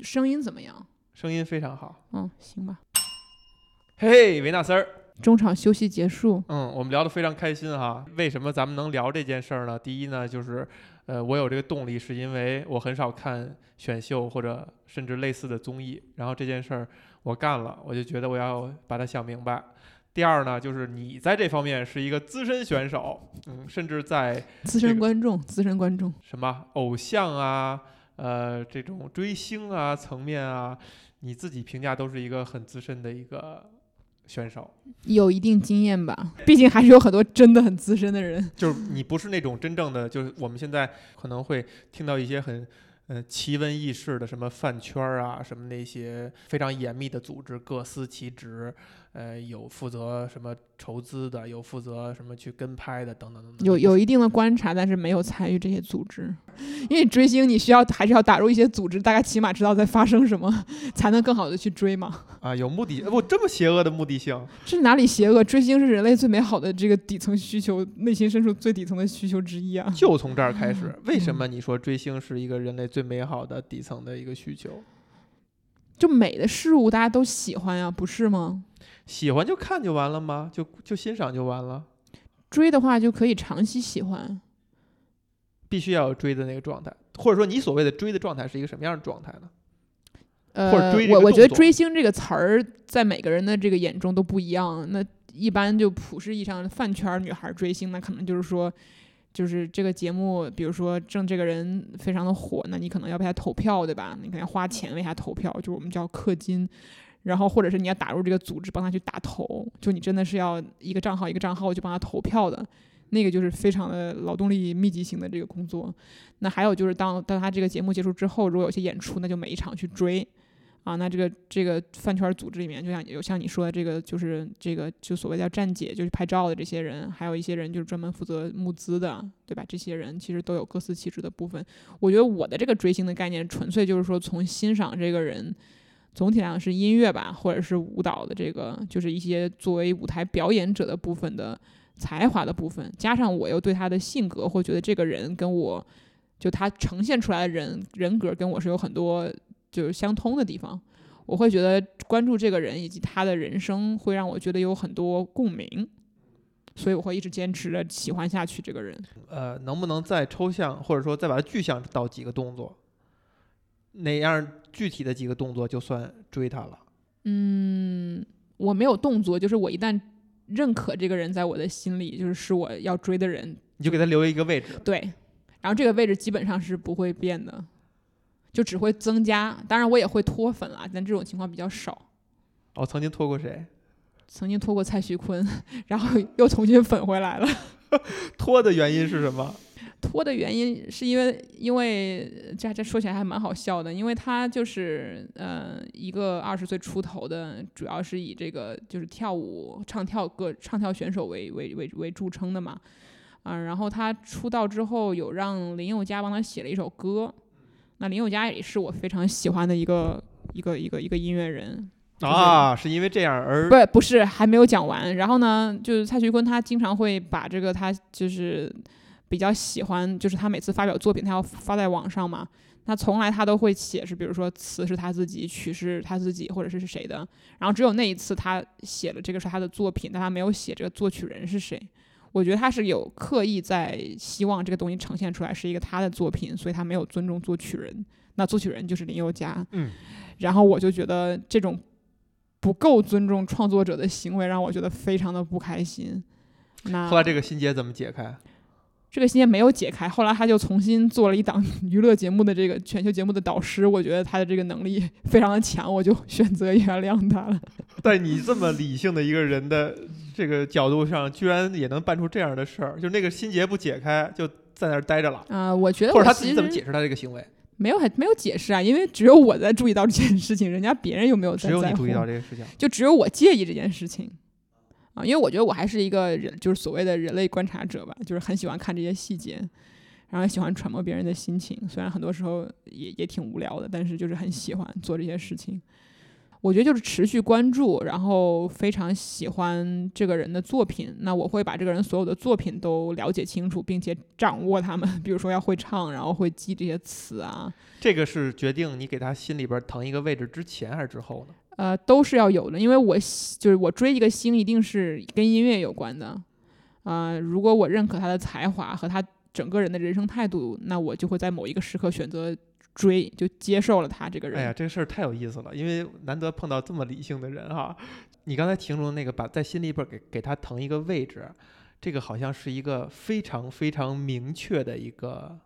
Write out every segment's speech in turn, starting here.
声音怎么样？声音非常好。嗯，行吧。嘿嘿，维纳斯儿，中场休息结束。嗯，我们聊得非常开心哈。为什么咱们能聊这件事儿呢？第一呢，就是呃，我有这个动力，是因为我很少看选秀或者甚至类似的综艺，然后这件事儿我干了，我就觉得我要把它想明白。第二呢，就是你在这方面是一个资深选手，嗯，甚至在资深观众，资深观众，什么偶像啊，呃，这种追星啊层面啊，你自己评价都是一个很资深的一个选手，有一定经验吧？毕竟还是有很多真的很资深的人。就是你不是那种真正的，就是我们现在可能会听到一些很。呃，奇闻异事的什么饭圈啊，什么那些非常严密的组织，各司其职。呃，有负责什么筹资的，有负责什么去跟拍的，等等等等。有有一定的观察，但是没有参与这些组织，因为追星你需要还是要打入一些组织，大家起码知道在发生什么，才能更好的去追嘛。啊，有目的不这么邪恶的目的性？是哪里邪恶？追星是人类最美好的这个底层需求，内心深处最底层的需求之一啊。就从这儿开始，为什么你说追星是一个人类最美好的底层的一个需求？就美的事物大家都喜欢呀，不是吗？喜欢就看就完了吗？就就欣赏就完了？追的话就可以长期喜欢，必须要有追的那个状态，或者说你所谓的追的状态是一个什么样的状态呢？呃，或者追我我觉得追星这个词儿在每个人的这个眼中都不一样。那一般就普世意义上饭圈女孩追星，那可能就是说，就是这个节目，比如说正这个人非常的火，那你可能要为他投票，对吧？你可能要花钱为他投票，就是我们叫氪金。然后，或者是你要打入这个组织，帮他去打头，就你真的是要一个账号一个账号去帮他投票的，那个就是非常的劳动力密集型的这个工作。那还有就是，当当他这个节目结束之后，如果有些演出，那就每一场去追，啊，那这个这个饭圈组织里面，就像有像你说的这个，就是这个就所谓叫站姐，就是拍照的这些人，还有一些人就是专门负责募资的，对吧？这些人其实都有各司其职的部分。我觉得我的这个追星的概念，纯粹就是说从欣赏这个人。总体上是音乐吧，或者是舞蹈的这个，就是一些作为舞台表演者的部分的才华的部分，加上我又对他的性格，或觉得这个人跟我就他呈现出来的人人格跟我是有很多就是相通的地方，我会觉得关注这个人以及他的人生会让我觉得有很多共鸣，所以我会一直坚持着喜欢下去这个人。呃，能不能再抽象，或者说再把它具象到几个动作？哪样具体的几个动作就算追他了？嗯，我没有动作，就是我一旦认可这个人在我的心里，就是是我要追的人，你就给他留一个位置。对，然后这个位置基本上是不会变的，就只会增加。当然我也会脱粉了，但这种情况比较少。哦，曾经脱过谁？曾经脱过蔡徐坤，然后又重新粉回来了。脱的原因是什么？脱的原因是因为，因为这这说起来还蛮好笑的，因为他就是呃一个二十岁出头的，主要是以这个就是跳舞唱跳歌唱跳选手为为为为著称的嘛，啊，然后他出道之后有让林宥嘉帮他写了一首歌，那林宥嘉也是我非常喜欢的一个一个一个一个音乐人。啊，是因为这样而不不是还没有讲完，然后呢，就是蔡徐坤他经常会把这个他就是。比较喜欢，就是他每次发表作品，他要发在网上嘛。那从来他都会写，是比如说词是他自己，曲是他自己，或者是是谁的。然后只有那一次他写了这个是他的作品，但他没有写这个作曲人是谁。我觉得他是有刻意在希望这个东西呈现出来是一个他的作品，所以他没有尊重作曲人。那作曲人就是林宥嘉。嗯。然后我就觉得这种不够尊重创作者的行为，让我觉得非常的不开心。那后来这个心结怎么解开？这个心结没有解开，后来他就重新做了一档 娱乐节目的这个全球节目的导师，我觉得他的这个能力 非常的强，我就 选择原谅他了。在你这么理性的一个人的这个角度上，居然也能办出这样的事儿，就那个心结不解开，就在那儿待着了。啊，我觉得或者他自己怎么解释他这个行为？没有，没有解释啊，因为只有我在注意到这件事情，人家别人又没有在只有你注意到这个事情，就只有我介意这件事情。啊，因为我觉得我还是一个人，就是所谓的人类观察者吧，就是很喜欢看这些细节，然后喜欢揣摩别人的心情。虽然很多时候也也挺无聊的，但是就是很喜欢做这些事情。我觉得就是持续关注，然后非常喜欢这个人的作品，那我会把这个人所有的作品都了解清楚，并且掌握他们，比如说要会唱，然后会记这些词啊，这个是决定你给他心里边腾一个位置之前还是之后呢？呃，都是要有的，因为我就是我追一个星，一定是跟音乐有关的，啊、如果我认可他的才华和他整个人的人生态度，那我就会在某一个时刻选择追，就接受了他这个人。哎呀，这个事儿太有意思了，因为难得碰到这么理性的人哈。你刚才形容那个把在心里边给给他腾一个位置，这个好像是一个非常非常明确的一个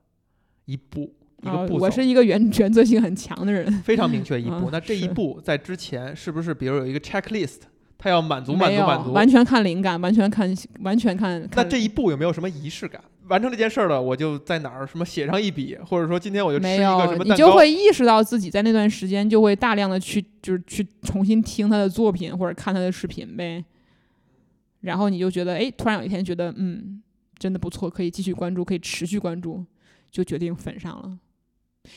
一步一啊个。我是一个原原则性很强的人，非常明确 一步。嗯那这一步在之前是不是比如有一个 checklist，他要满足满足满足？完全看灵感，完全看完全看。那这一步有没有什么仪式感？完成这件事儿了，我就在哪儿什么写上一笔，或者说今天我就吃一个什，么。你就会意识到自己在那段时间就会大量的去就是去重新听他的作品或者看他的视频呗，然后你就觉得哎，突然有一天觉得嗯，真的不错，可以继续关注，可以持续关注，就决定粉上了。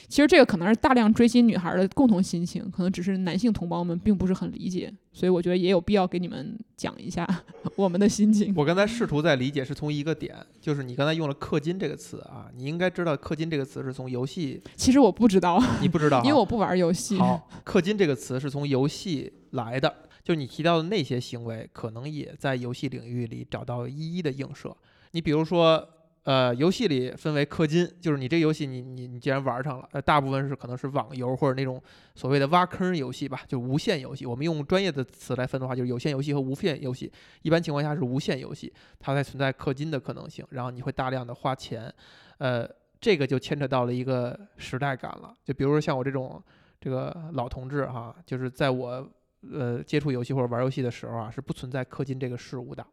其实这个可能是大量追星女孩的共同心情，可能只是男性同胞们并不是很理解，所以我觉得也有必要给你们讲一下 我们的心情。我刚才试图在理解是从一个点，就是你刚才用了“氪金”这个词啊，你应该知道“氪金”这个词是从游戏，其实我不知道，你不知道，因为我不玩游戏。好，氪金这个词是从游戏来的，就是你提到的那些行为，可能也在游戏领域里找到一一的映射。你比如说，呃，游戏里分为氪金，就是你这游戏你你你既然玩上了，呃，大部分是可能是网游或者那种所谓的挖坑游戏吧，就无限游戏。我们用专业的词来分的话，就是有限游戏和无限游戏。一般情况下是无限游戏，它才存在氪金的可能性，然后你会大量的花钱，呃，这个就牵扯到了一个时代感了。就比如说像我这种这个老同志哈，就是在我呃接触游戏或者玩游戏的时候啊，是不存在氪金这个事物的，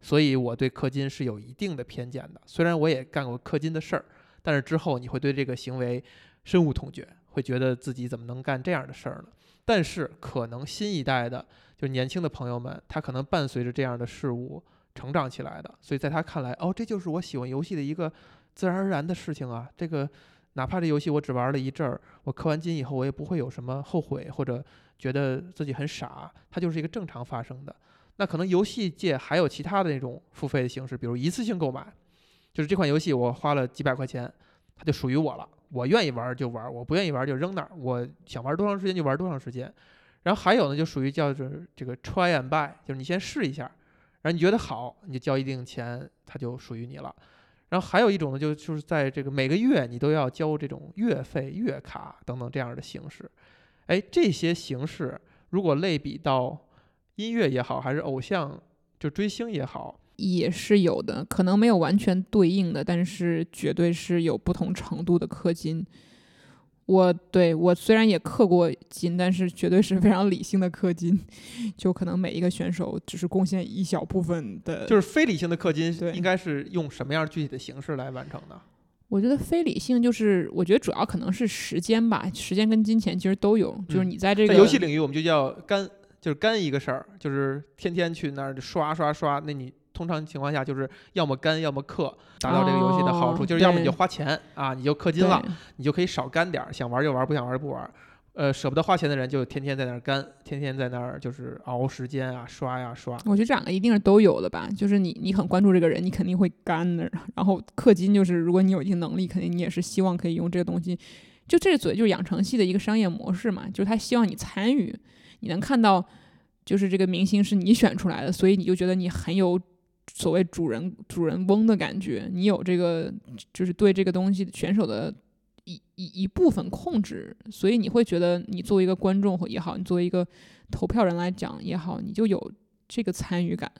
所以我对氪金是有一定的偏见的。虽然我也干过氪金的事儿，但是之后你会对这个行为深恶痛绝，会觉得自己怎么能干这样的事儿呢？但是可能新一代的，就是年轻的朋友们，他可能伴随着这样的事物成长起来的，所以在他看来，哦，这就是我喜欢游戏的一个自然而然的事情啊。这个哪怕这游戏我只玩了一阵儿，我氪完金以后，我也不会有什么后悔或者觉得自己很傻，它就是一个正常发生的。那可能游戏界还有其他的那种付费的形式，比如一次性购买，就是这款游戏我花了几百块钱，它就属于我了，我愿意玩就玩，我不愿意玩就扔那儿，我想玩多长时间就玩多长时间。然后还有呢，就属于叫做这个 try and buy，就是你先试一下，然后你觉得好，你就交一定钱，它就属于你了。然后还有一种呢，就就是在这个每个月你都要交这种月费、月卡等等这样的形式。哎，这些形式如果类比到音乐也好，还是偶像就追星也好，也是有的，可能没有完全对应的，但是绝对是有不同程度的氪金。我对我虽然也氪过金，但是绝对是非常理性的氪金，就可能每一个选手只是贡献一小部分的。就是非理性的氪金应该是用什么样具体的形式来完成的？我觉得非理性就是，我觉得主要可能是时间吧，时间跟金钱其实都有。就是嗯你在这个、在游戏领域，我们就叫干，就是干一个事儿，就是天天去那儿刷刷刷。那你通常情况下就是要么干，要么氪，达到这个游戏的好处，哦就是要么你就花钱啊，你就氪金了，你就可以少干点儿，想玩就玩，不想玩就不玩。呃，舍不得花钱的人就天天在那儿干，天天在那儿就是熬时间啊，刷呀刷。我觉得这两个一定是都有的吧，就是你你很关注这个人，你肯定会干的。然后氪金就是，如果你有一定能力，肯定你也是希望可以用这个东西。就这嘴就是养成系的一个商业模式嘛，就是他希望你参与，你能看到，就是这个明星是你选出来的，所以你就觉得你很有所谓主人主人翁的感觉，你有这个就是对这个东西选手的一一一部分控制，所以你会觉得你作为一个观众也好，你作为一个投票人来讲也好，你就有这个参与感。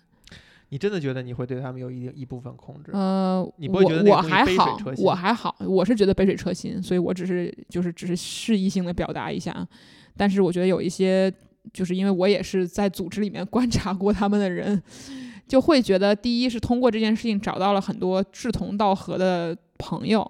你真的觉得你会对他们有一定一部分控制？呃，你不会我我还好我还好，我是觉得杯水车薪，所以我只是就是只是示意性的表达一下。但是我觉得有一些，就是因为我也是在组织里面 观察过他们的人，就会觉得第一是通过这件事情找到了很多志同道合的朋友，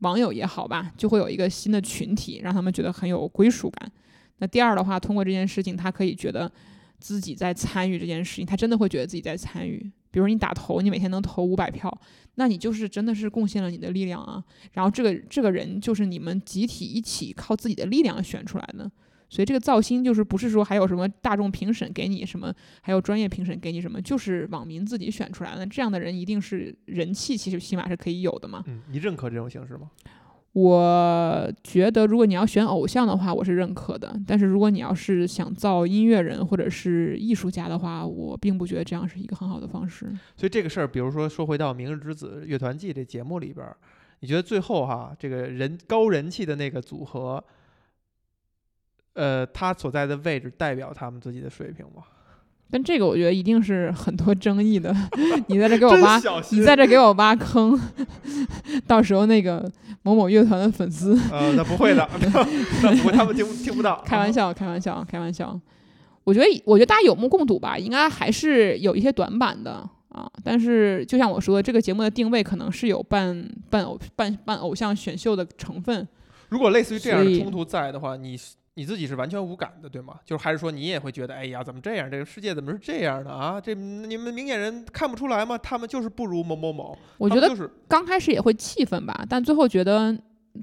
网友也好吧，就会有一个新的群体，让他们觉得很有归属感。那第二的话，通过这件事情，他可以觉得自己在参与这件事情，他真的会觉得自己在参与。比如你打头，你每天能投五百票，那你就是真的是贡献了你的力量啊。然后这个这个人就是你们集体一起靠自己的力量选出来的，所以这个造星就是不是说还有什么大众评审给你什么，还有专业评审给你什么，就是网民自己选出来的。这样的人一定是人气，其实起码是可以有的嘛。嗯，你认可这种形式吗？我觉得，如果你要选偶像的话，我是认可的。但是如果你要是想造音乐人或者是艺术家的话，我并不觉得这样是一个很好的方式。所以这个事儿，比如说说回到《明日之子》乐团季这节目里边儿，你觉得最后哈，这个人高人气的那个组合，呃，他所在的位置代表他们自己的水平吗？但这个我觉得一定是很多争议的。你在这给我挖，你在这给我挖坑，到时候那个某某乐团的粉丝，呃，那不会的，那不会，他们听听不到。开玩笑，开玩笑，开玩笑。我觉得，我觉得大家有目共睹吧，应该还是有一些短板的啊。但是，就像我说的，这个节目的定位可能是有半半偶半半偶像选秀的成分。如果类似于这样的冲突在的话，你是你自己是完全无感的，对吗？就是还是说你也会觉得，哎呀，怎么这样？这个世界怎么是这样的啊？这你们明眼人看不出来吗？他们就是不如某某某。我觉得就是刚开始也会气愤吧，但最后觉得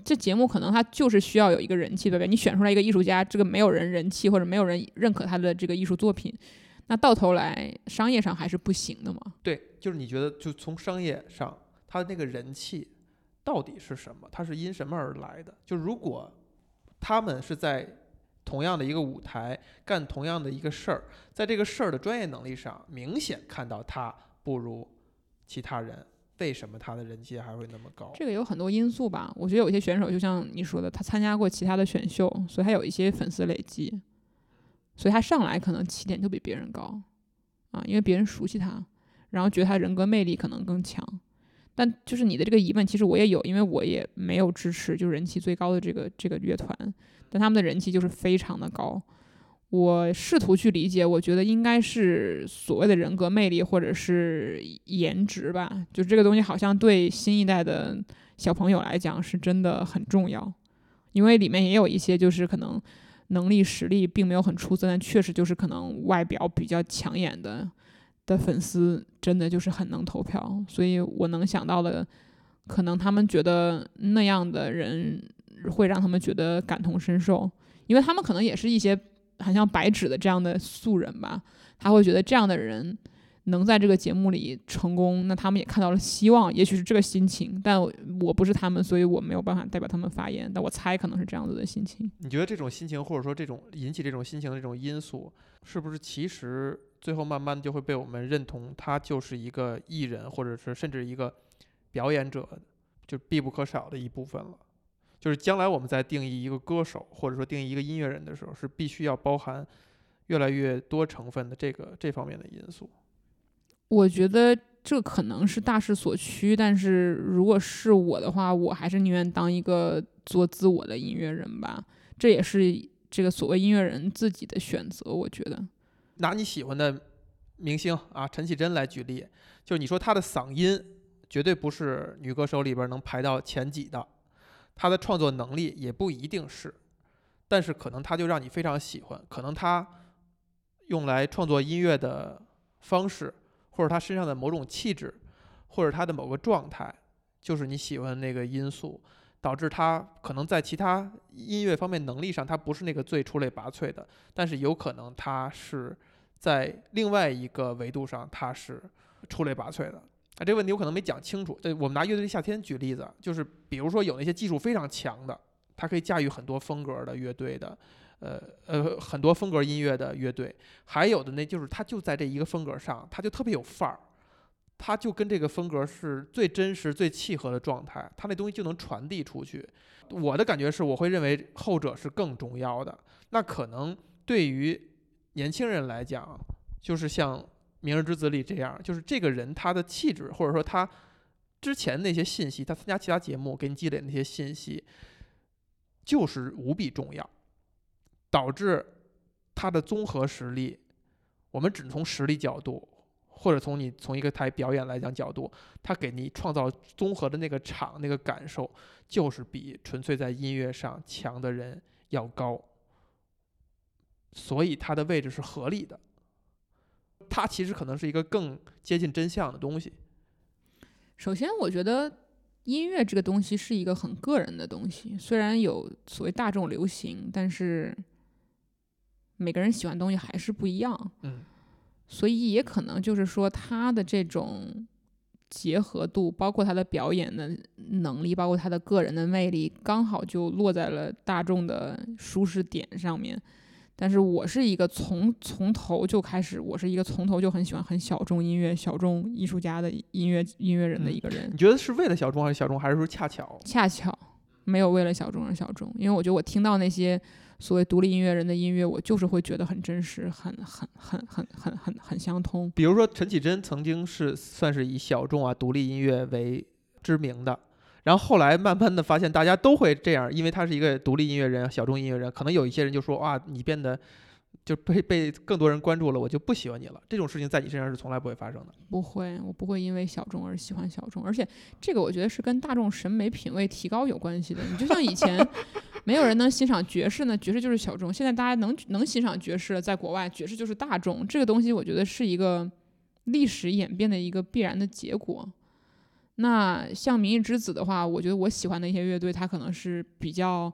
这节目可能它就是需要有一个人气，对不对？你选出来一个艺术家，这个没有人人气或者没有人认可他的这个艺术作品，那到头来商业上还是不行的嘛。对，就是你觉得，就从商业上，他的那个人气到底是什么？它是因什么而来的？就如果他们是在同样的一个舞台干同样的一个事儿，在这个事儿的专业能力上，明显看到他不如其他人，为什么他的人气还会那么高？这个有很多因素吧。我觉得有些选手就像你说的，他参加过其他的选秀，所以他有一些粉丝累积，所以他上来可能起点就比别人高啊，因为别人熟悉他，然后觉得他人格魅力可能更强。但就是你的这个疑问，其实我也有，因为我也没有支持就人气最高的这个这个乐团，但他们的人气就是非常的高。我试图去理解，我觉得应该是所谓的人格魅力或者是颜值吧，就这个东西好像对新一代的小朋友来讲是真的很重要，因为里面也有一些就是可能能力实力并没有很出色，但确实就是可能外表比较抢眼的的粉丝，真的就是很能投票，所以我能想到的，可能他们觉得那样的人会让他们觉得感同身受，因为他们可能也是一些很像白纸的这样的素人吧，他会觉得这样的人能在这个节目里成功，那他们也看到了希望，也许是这个心情，但我不是他们，所以我没有办法代表他们发言，但我猜可能是这样子的心情。你觉得这种心情，或者说这种引起这种心情的这种因素，是不是其实最后慢慢就会被我们认同，他就是一个艺人，或者是甚至一个表演者，就必不可少的一部分了？就是将来我们在定义一个歌手，或者说定义一个音乐人的时候，是必须要包含越来越多成分的这个这方面的因素。我觉得这可能是大势所趋，但是如果是我的话，我还是宁愿当一个做自我的音乐人吧。这也是这个所谓音乐人自己的选择，我觉得。拿你喜欢的明星啊，陈绮贞来举例，就是你说她的嗓音绝对不是女歌手里边能排到前几的，她的创作能力也不一定是，但是可能她就让你非常喜欢，可能她用来创作音乐的方式，或者她身上的某种气质，或者她的某个状态，就是你喜欢那个因素。导致他可能在其他音乐方面能力上，他不是那个最出类拔萃的，但是有可能他是在另外一个维度上，他是出类拔萃的。啊，这个问题我可能没讲清楚。对，我们拿乐队夏天举例子，就是比如说有那些技术非常强的，他可以驾驭很多风格的乐队的，呃呃，很多风格音乐的乐队，还有的那就是他就在这一个风格上，他就特别有范儿。他就跟这个风格是最真实、最契合的状态，他那东西就能传递出去。我的感觉是，我会认为后者是更重要的。那可能对于年轻人来讲，就是像《明日之子》里这样，就是这个人他的气质，或者说他之前那些信息，他参加其他节目给你积累那些信息，就是无比重要，导致他的综合实力，我们只从实力角度。或者从你从一个台表演来讲角度，他给你创造综合的那个场那个感受，就是比纯粹在音乐上强的人要高，所以他的位置是合理的。他其实可能是一个更接近真相的东西。首先，我觉得音乐这个东西是一个很个人的东西，虽然有所谓大众流行，但是每个人喜欢的东西还是不一样。嗯，所以也可能就是说他的这种结合度，包括他的表演的能力，包括他的个人的魅力，刚好就落在了大众的舒适点上面。但是我是一个从从头就开始，我是一个从头就很喜欢很小众音乐、小众艺术家的音乐音乐人的一个人。你觉得是为了小众还是小众，还是说恰巧？恰巧没有为了小众而小众，因为我觉得我听到那些所谓独立音乐人的音乐，我就是会觉得很真实，很很很很很很很相通。比如说陈绮贞曾经是算是以小众啊独立音乐为知名的，然后后来慢慢的发现大家都会这样，因为他是一个独立音乐人、小众音乐人，可能有一些人就说哇，你变得就被被更多人关注了，我就不喜欢你了。这种事情在你身上是从来不会发生的。不会，我不会因为小众而喜欢小众，而且这个我觉得是跟大众审美品味提高有关系的。你就像以前 没有人能欣赏爵士呢，爵士就是小众，现在大家能能欣赏爵士了，在国外爵士就是大众，这个东西我觉得是一个历史演变的一个必然的结果。那像明日之子的话，我觉得我喜欢的一些乐队，它可能是比较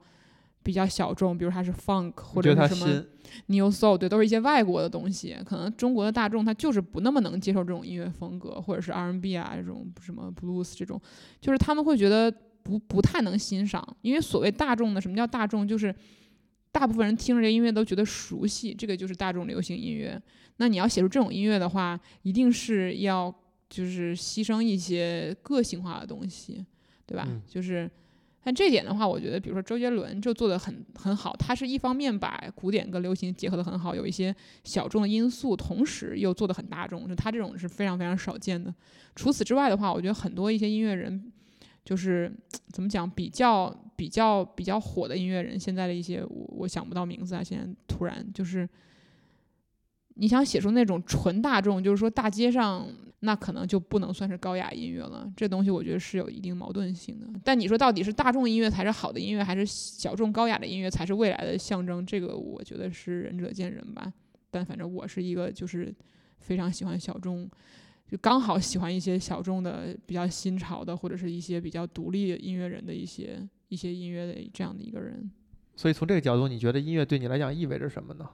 比较小众，比如它是 funk 或者是什么，new soul，对，都是一些外国的东西。可能中国的大众他就是不那么能接受这种音乐风格，或者是 R&B 啊这种什么 blues 这种，就是他们会觉得不不太能欣赏。因为所谓大众的，什么叫大众？就是大部分人听着这音乐都觉得熟悉，这个就是大众流行音乐。那你要写出这种音乐的话，一定是要就是牺牲一些个性化的东西，对吧？嗯就是。但这点的话，我觉得，比如说周杰伦就做的很很好，他是一方面把古典跟流行结合的很好，有一些小众的因素，同时又做的很大众，就他这种是非常非常少见的。除此之外的话，我觉得很多一些音乐人，就是怎么讲，比较比较比较火的音乐人，现在的一些我我想不到名字啊，现在突然就是，你想写出那种纯大众，就是说大街上，那可能就不能算是高雅音乐了。这东西我觉得是有一定矛盾性的。但你说到底是大众音乐才是好的音乐，还是小众高雅的音乐才是未来的象征？这个我觉得是仁者见仁吧。但反正我是一个就是非常喜欢小众，就刚好喜欢一些小众的、比较新潮的，或者是一些比较独立音乐人的一些一些音乐的这样的一个人。所以从这个角度，你觉得音乐对你来讲意味着什么呢？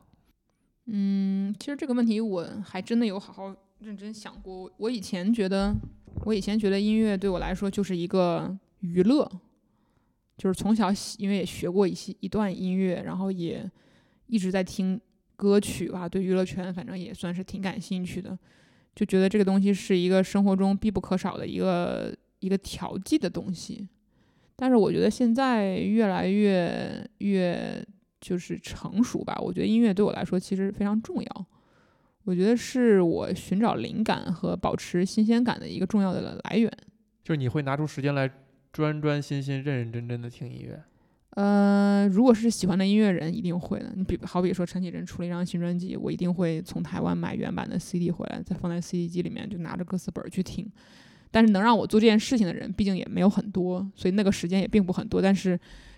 嗯，其实这个问题我还真的有好好认真想过。我以前觉得，我以前觉得音乐对我来说就是一个娱乐，就是从小因为也学过一些一段音乐，然后也一直在听歌曲吧，对娱乐圈反正也算是挺感兴趣的，就觉得这个东西是一个生活中必不可少的一个一个调剂的东西。但是我觉得现在越来越越就是成熟吧。我觉得音乐对我来说其实非常重要，我觉得是我寻找灵感和保持新鲜感的一个重要的来源。就是你会拿出时间来专专心心、认认真真的听音乐。呃，如果是喜欢的音乐人，一定会的。你比好比说陈绮贞出了一张新专辑，我一定会从台湾买原版的 CD 回来，再放在 CD 机里面，就拿着歌词本儿去听。但是能让我做这件事情的人，毕竟也没有很多，所以那个时间也并不很多。但是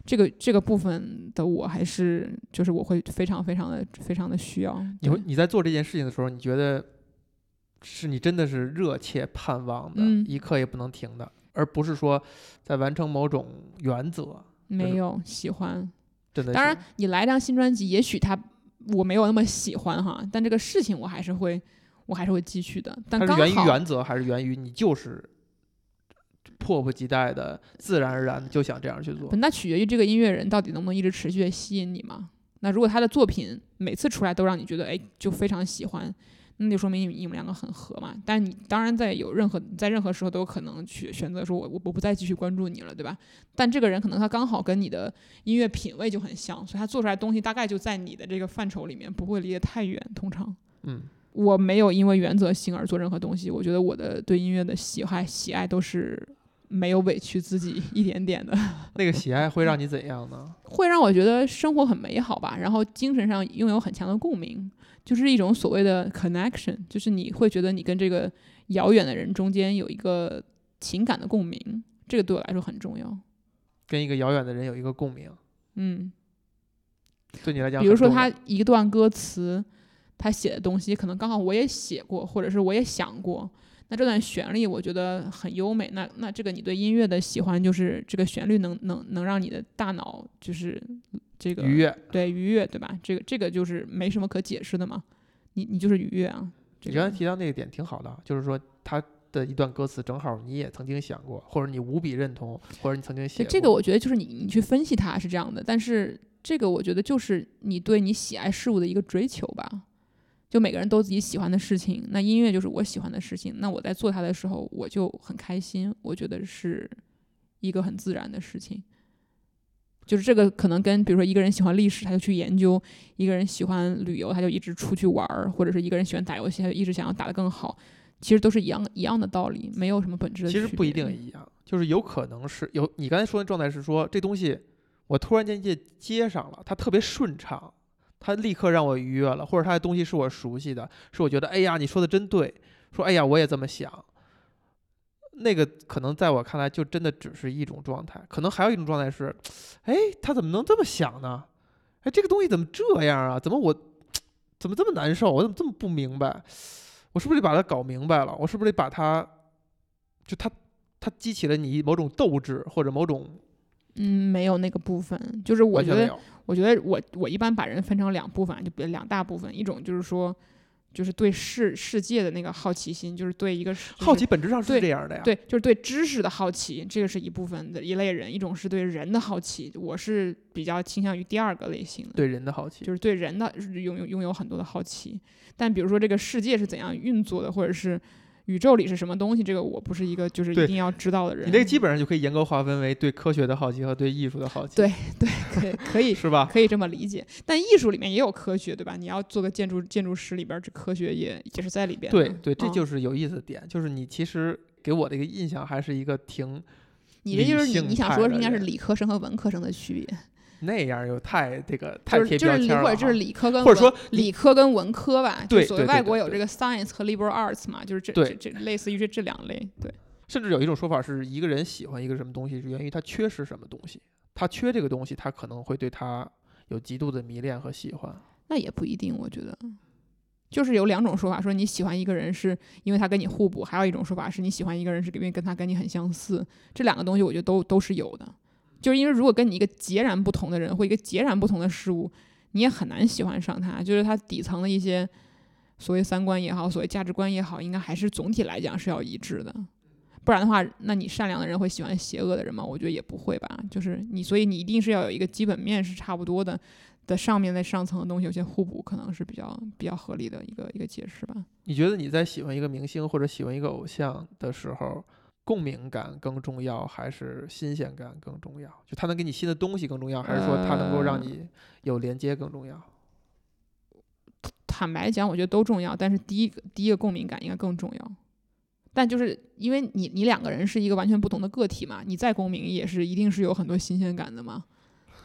这个这个部分的我还是就是我会非常非常的非常的需要。你会你在做这件事情的时候，你觉得是你真的是热切盼望的，嗯一刻也不能停的，而不是说在完成某种原则。没有喜欢，真的，当然，你来一张新专辑，也许他我没有那么喜欢哈，但这个事情我还是会，我还是会继续的。但它是源于原则，还是源于你就是迫不及待的、自然而然的就想这样去做？那取决于这个音乐人到底能不能一直持续的吸引你嘛。那如果他的作品每次出来都让你觉得哎就非常喜欢，那就说明你你们两个很合嘛。但是你当然在有任何在任何时候都有可能去选择说我我我不再继续关注你了，对吧？但这个人可能他刚好跟你的音乐品味就很像，所以他做出来的东西大概就在你的这个范畴里面，不会离得太远。通常嗯，我没有因为原则性而做任何东西，我觉得我的对音乐的喜爱喜爱都是没有委屈自己一点点的。那个喜爱会让你怎样呢？会让我觉得生活很美好吧，然后精神上拥有很强的共鸣，就是一种所谓的 connection，就是你会觉得你跟这个遥远的人中间有一个情感的共鸣，这个对我来说很重要。跟一个遥远的人有一个共鸣，嗯，对你来讲比如说他一段歌词，他写的东西可能刚好我也写过，或者是我也想过，那这段旋律我觉得很优美，那那这个你对音乐的喜欢就是这个旋律能能能让你的大脑就是这个愉悦。对愉悦，对吧？这个这个就是没什么可解释的嘛，你你就是愉悦啊。这你刚才提到那个点挺好的，就是说他的一段歌词正好你也曾经想过，或者你无比认同，或者你曾经写过。这个我觉得就是你你去分析它是这样的，但是这个我觉得就是你对你喜爱事物的一个追求吧。就每个人都自己喜欢的事情，那音乐就是我喜欢的事情，那我在做它的时候我就很开心，我觉得是一个很自然的事情。就是这个可能跟比如说一个人喜欢历史，他就去研究；一个人喜欢旅游，他就一直出去玩儿；或者是一个人喜欢打游戏，他就一直想要打得更好。其实都是一样一样的道理，没有什么本质的区别。其实不一定一样，就是有可能是有你刚才说的状态是说这东西我突然间接接上了，它特别顺畅，他立刻让我愉悦了，或者他的东西是我熟悉的，是我觉得哎呀你说的真对，说哎呀我也这么想。那个可能在我看来就真的只是一种状态，可能还有一种状态是，哎他怎么能这么想呢？哎这个东西怎么这样啊？怎么我怎么这么难受？我怎么这么不明白？我是不是得把它搞明白了？我是不是得把它，就它，它激起了你某种斗志或者某种嗯，没有那个部分，就是我觉得。我觉得我我一般把人分成两部分，就比如两大部分，一种就是说，就是对世世界的那个好奇心，就是对一个就是好奇本质上是对这样的呀。对，就是对知识的好奇，这个是一部分的一类人；一种是对人的好奇，我是比较倾向于第二个类型的，对人的好奇，就是对人的拥有拥有很多的好奇。但比如说这个世界是怎样运作的，或者是宇宙里是什么东西，这个我不是一个就是一定要知道的人。你这个基本上就可以严格划分为对科学的好奇和对艺术的好奇。对 可以可以是吧？可以这么理解，但艺术里面也有科学，对吧？你要做个建筑建筑师里边儿，这科学也也是在里边。对对，这嗯就是有意思的点，就是你其实给我的一个印象还是一个挺你这就是你你想说的说应该是理科生和文科生的区别，那样，又太这个太就是贴就是或。者就是理科跟或者说文理科跟文科吧，就对所谓外国有这个 science 和 liberal arts 嘛，就是这这这类似于这这两类，对。甚至有一种说法是，一个人喜欢一个什么东西，是源于他缺失什么东西。他缺这个东西，他可能会对他有极度的迷恋和喜欢。那也不一定，我觉得，就是有两种说法，说你喜欢一个人是因为他跟你互补，还有一种说法是你喜欢一个人是因为跟他跟你很相似。这两个东西我觉得都都是有的，就是因为如果跟你一个截然不同的人或一个截然不同的事物，你也很难喜欢上他，就是他底层的一些所谓三观也好，所谓价值观也好，应该还是总体来讲是要一致的。不然的话，那你善良的人会喜欢邪恶的人吗？我觉得也不会吧。就是你，所以你一定是要有一个基本面是差不多的，的上面在上层的东西有些互补，可能是比较比较合理的一个一个解释吧。你觉得你在喜欢一个明星或者喜欢一个偶像的时候，共鸣感更重要，还是新鲜感更重要？就他能给你新的东西更重要，还是说他能够让呃你有连接更重要？坦白讲，我觉得都重要，但是第一个第一个共鸣感应该更重要。但就是因为你你两个人是一个完全不同的个体嘛，你再共鸣也是一定是有很多新鲜感的嘛，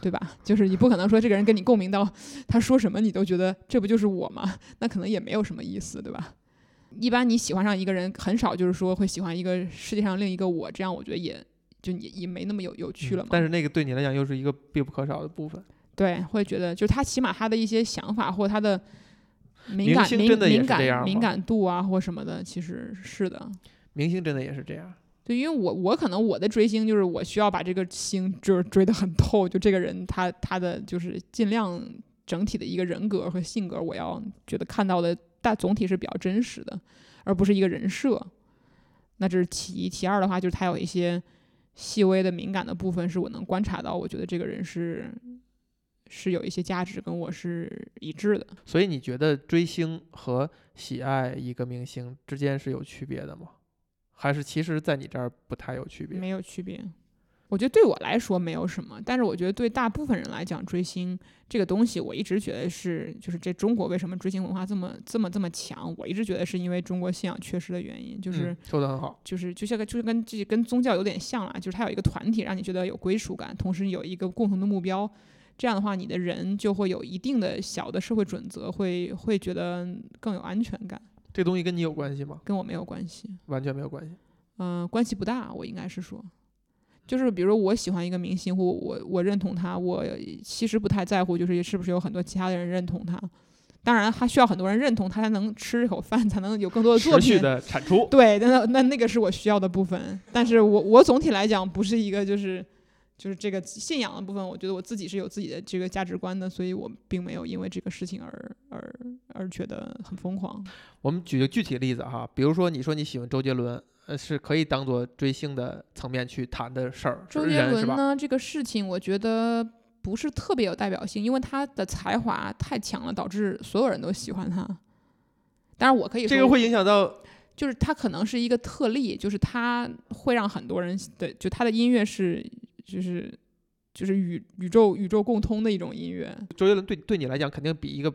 对吧？就是你不可能说这个人跟你共鸣到他说什么你都觉得这不就是我吗？那可能也没有什么意思，对吧？一般你喜欢上一个人，很少就是说会喜欢一个世界上另一个我，这样我觉得也就也也没那么有有趣了嘛。嗯但是那个对你来讲又是一个必不可少的部分。对，会觉得就是他起码他的一些想法或他的敏感敏星真的敏感敏感度啊或什么的，其实是的。明星真的也是这样。对，因为我我可能我的追星就是我需要把这个星就是追得很透，就这个人他他的就是尽量整体的一个人格和性格，我要觉得看到的大总体是比较真实的，而不是一个人设。那这是其一，其二的话就是他有一些细微的敏感的部分是我能观察到，我觉得这个人是是有一些价值跟我是一致的。所以你觉得追星和喜爱一个明星之间是有区别的吗？还是其实在你这儿不太有区别？没有区别。我觉得对我来说没有什么，但是我觉得对大部分人来讲，追星这个东西，我一直觉得是，就是这中国为什么追星文化这么这么这么强，我一直觉得是因为中国信仰缺失的原因，就是、嗯、说的很好。就是就像个就是跟这跟宗教有点像啦，就是它有一个团体让你觉得有归属感，同时有一个共同的目标，这样的话，你的人就会有一定的小的社会准则，会会觉得更有安全感，这东西跟你有关系吗？跟我没有关系。完全没有关系。嗯、关系不大，我应该是说，就是比如说我喜欢一个明星，或我我认同他，我其实不太在乎，就是是不是有很多其他的人认同他，当然，他需要很多人认同他才能吃这口饭，才能有更多的作品。的产出。对，那那那个是我需要的部分。但是我我总体来讲不是一个就是就是这个信仰的部分，我觉得我自己是有自己的这个价值观的，所以我并没有因为这个事情而而而觉得很疯狂。我们举个具体例子哈，比如说你说你喜欢周杰伦，呃，是可以当做追星的层面去谈的事儿。周杰？伦呢，这个事情我觉得不是特别有代表性，因为他的才华太强了，导致所有人都喜欢他。当然，我可以说这个会影响到就是他可能是一个特例，就是他会让很多人对，就他的音乐是就是就是宇宇宙宇宙共通的一种音乐。周杰伦对对你来讲，肯定比一个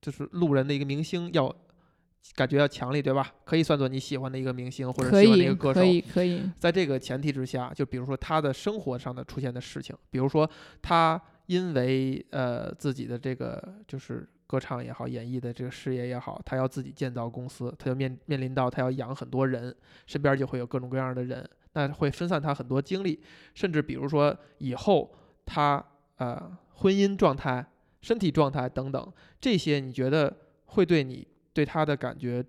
就是路人的一个明星要感觉要强烈，对吧？可以算作你喜欢的一个明星或者可喜欢的一，个歌手可。以，可以。在这个前提之下，就比如说他的生活上的出现的事情，比如说他因为呃自己的这个就是歌唱也好，演艺的这个事业也好，他要自己建造公司，他就面面临到他要养很多人，身边就会有各种各样的人，那会分散他很多精力，甚至比如说以后他呃婚姻状态、身体状态等等这些，你觉得会对你对他的感觉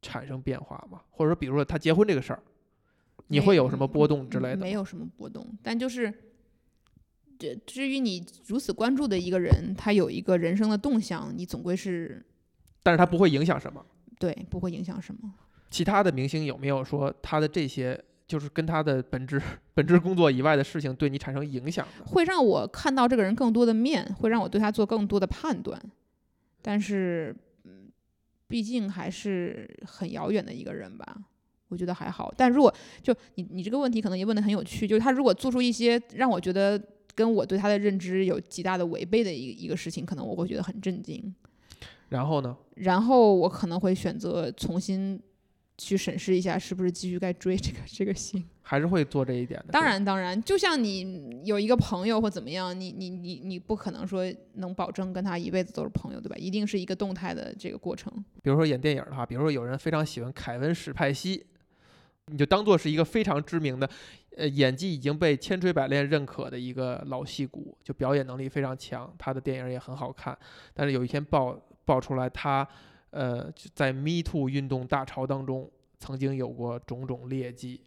产生变化吗？或者说，比如说他结婚这个事儿，你会有什么波动之类的吗？没有什么波动，但就是。这至于你如此关注的一个人，他有一个人生的动向，你总归是但是他不会影响什么。对不会影响什么。其他的明星有没有说他的这些就是跟他的本质本质工作以外的事情对你产生影响呢？会让我看到这个人更多的面，会让我对他做更多的判断。但是，嗯，毕竟还是很遥远的一个人吧，我觉得还好。但如果就你你这个问题可能也问得很有趣，就是他如果做出一些让我觉得跟我对他的认知有极大的违背的一一个事情，可能我会觉得很震惊。然后呢？然后我可能会选择重新去审视一下，是不是继续该追这个这个星。还是会做这一点的。当，然，当然，就像你有一个朋友或怎么样，你你你你不可能说能保证跟他一辈子都是朋友，对吧？一定是一个动态的这个过程。比如说演电影的话，比如说有人非常喜欢凯文史派西，你就当做是一个非常知名的，呃，演技已经被千锤百炼认可的一个老戏骨，就表演能力非常强，他的电影也很好看。但是有一天爆爆出来他，呃，在 Me Too 运动大潮当中曾经有过种种劣迹。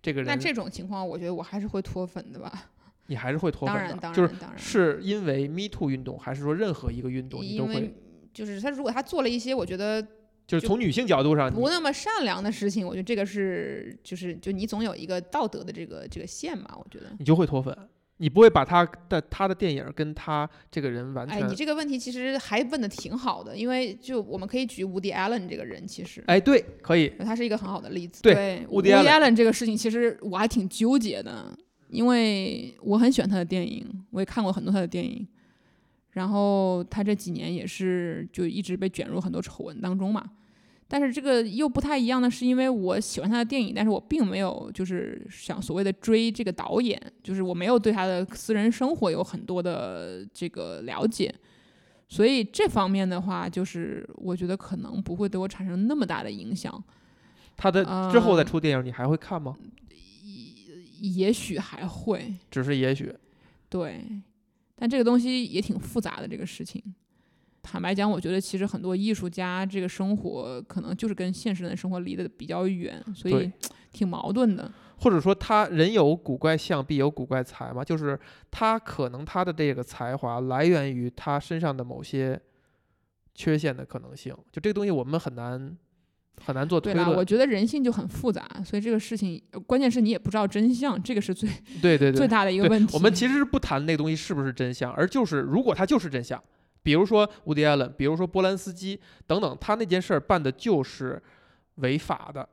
这个人，那这种情况，我觉得我还是会脱粉的吧。你还是会脱当然，粉的，当然，就是当然，是因为 Me Too 运动，还是说任何一个运动你都会因为，就是他如果他做了一些我觉得就就是从女性角度上，不那么善良的事情，我觉得这个是就是就你总有一个道德的这个这个线嘛，我觉得。你就会脱粉，你不会把他的他的电影跟他这个人完哎，你这个问题其实还问的挺好的，因为就我们可以举 Woody Allen 这个人，其实哎，对，可以，他是一个很好的例子。对对 Woody Woody Allen Allen 这个事情，其实我还挺纠结的，因为我很喜欢他的电影，我也看过很多他的电影。然后他这几年也是就一直被卷入很多丑闻当中嘛。但是这个又不太一样的是，因为我喜欢他的电影，但是我并没有就是想所谓的追这个导演，就是我没有对他的私人生活有很多的这个了解，所以这方面的话，就是我觉得可能不会对我产生那么大的影响。他的之后再嗯出电影，你还会看吗？也许还会只是也许，对，但这个东西也挺复杂的这个事情。坦白讲，我觉得其实很多艺术家这个生活可能就是跟现实人的生活离得比较远，所以 挺矛盾的。或者说他人有古怪相，必有古怪才嘛，就是他可能他的这个才华来源于他身上的某些缺陷的可能性，就这个东西我们很难很难做推对啦，我。觉得人性就很复杂，所以这个事情关键是你也不知道真相，这个是最对对对，最大的一个问题。我们其实是不谈那个东西是不是真相，而就是如果它就是真相，比如说伍迪·艾伦，比如说波兰斯基等等，他那件事儿办的就是违法的，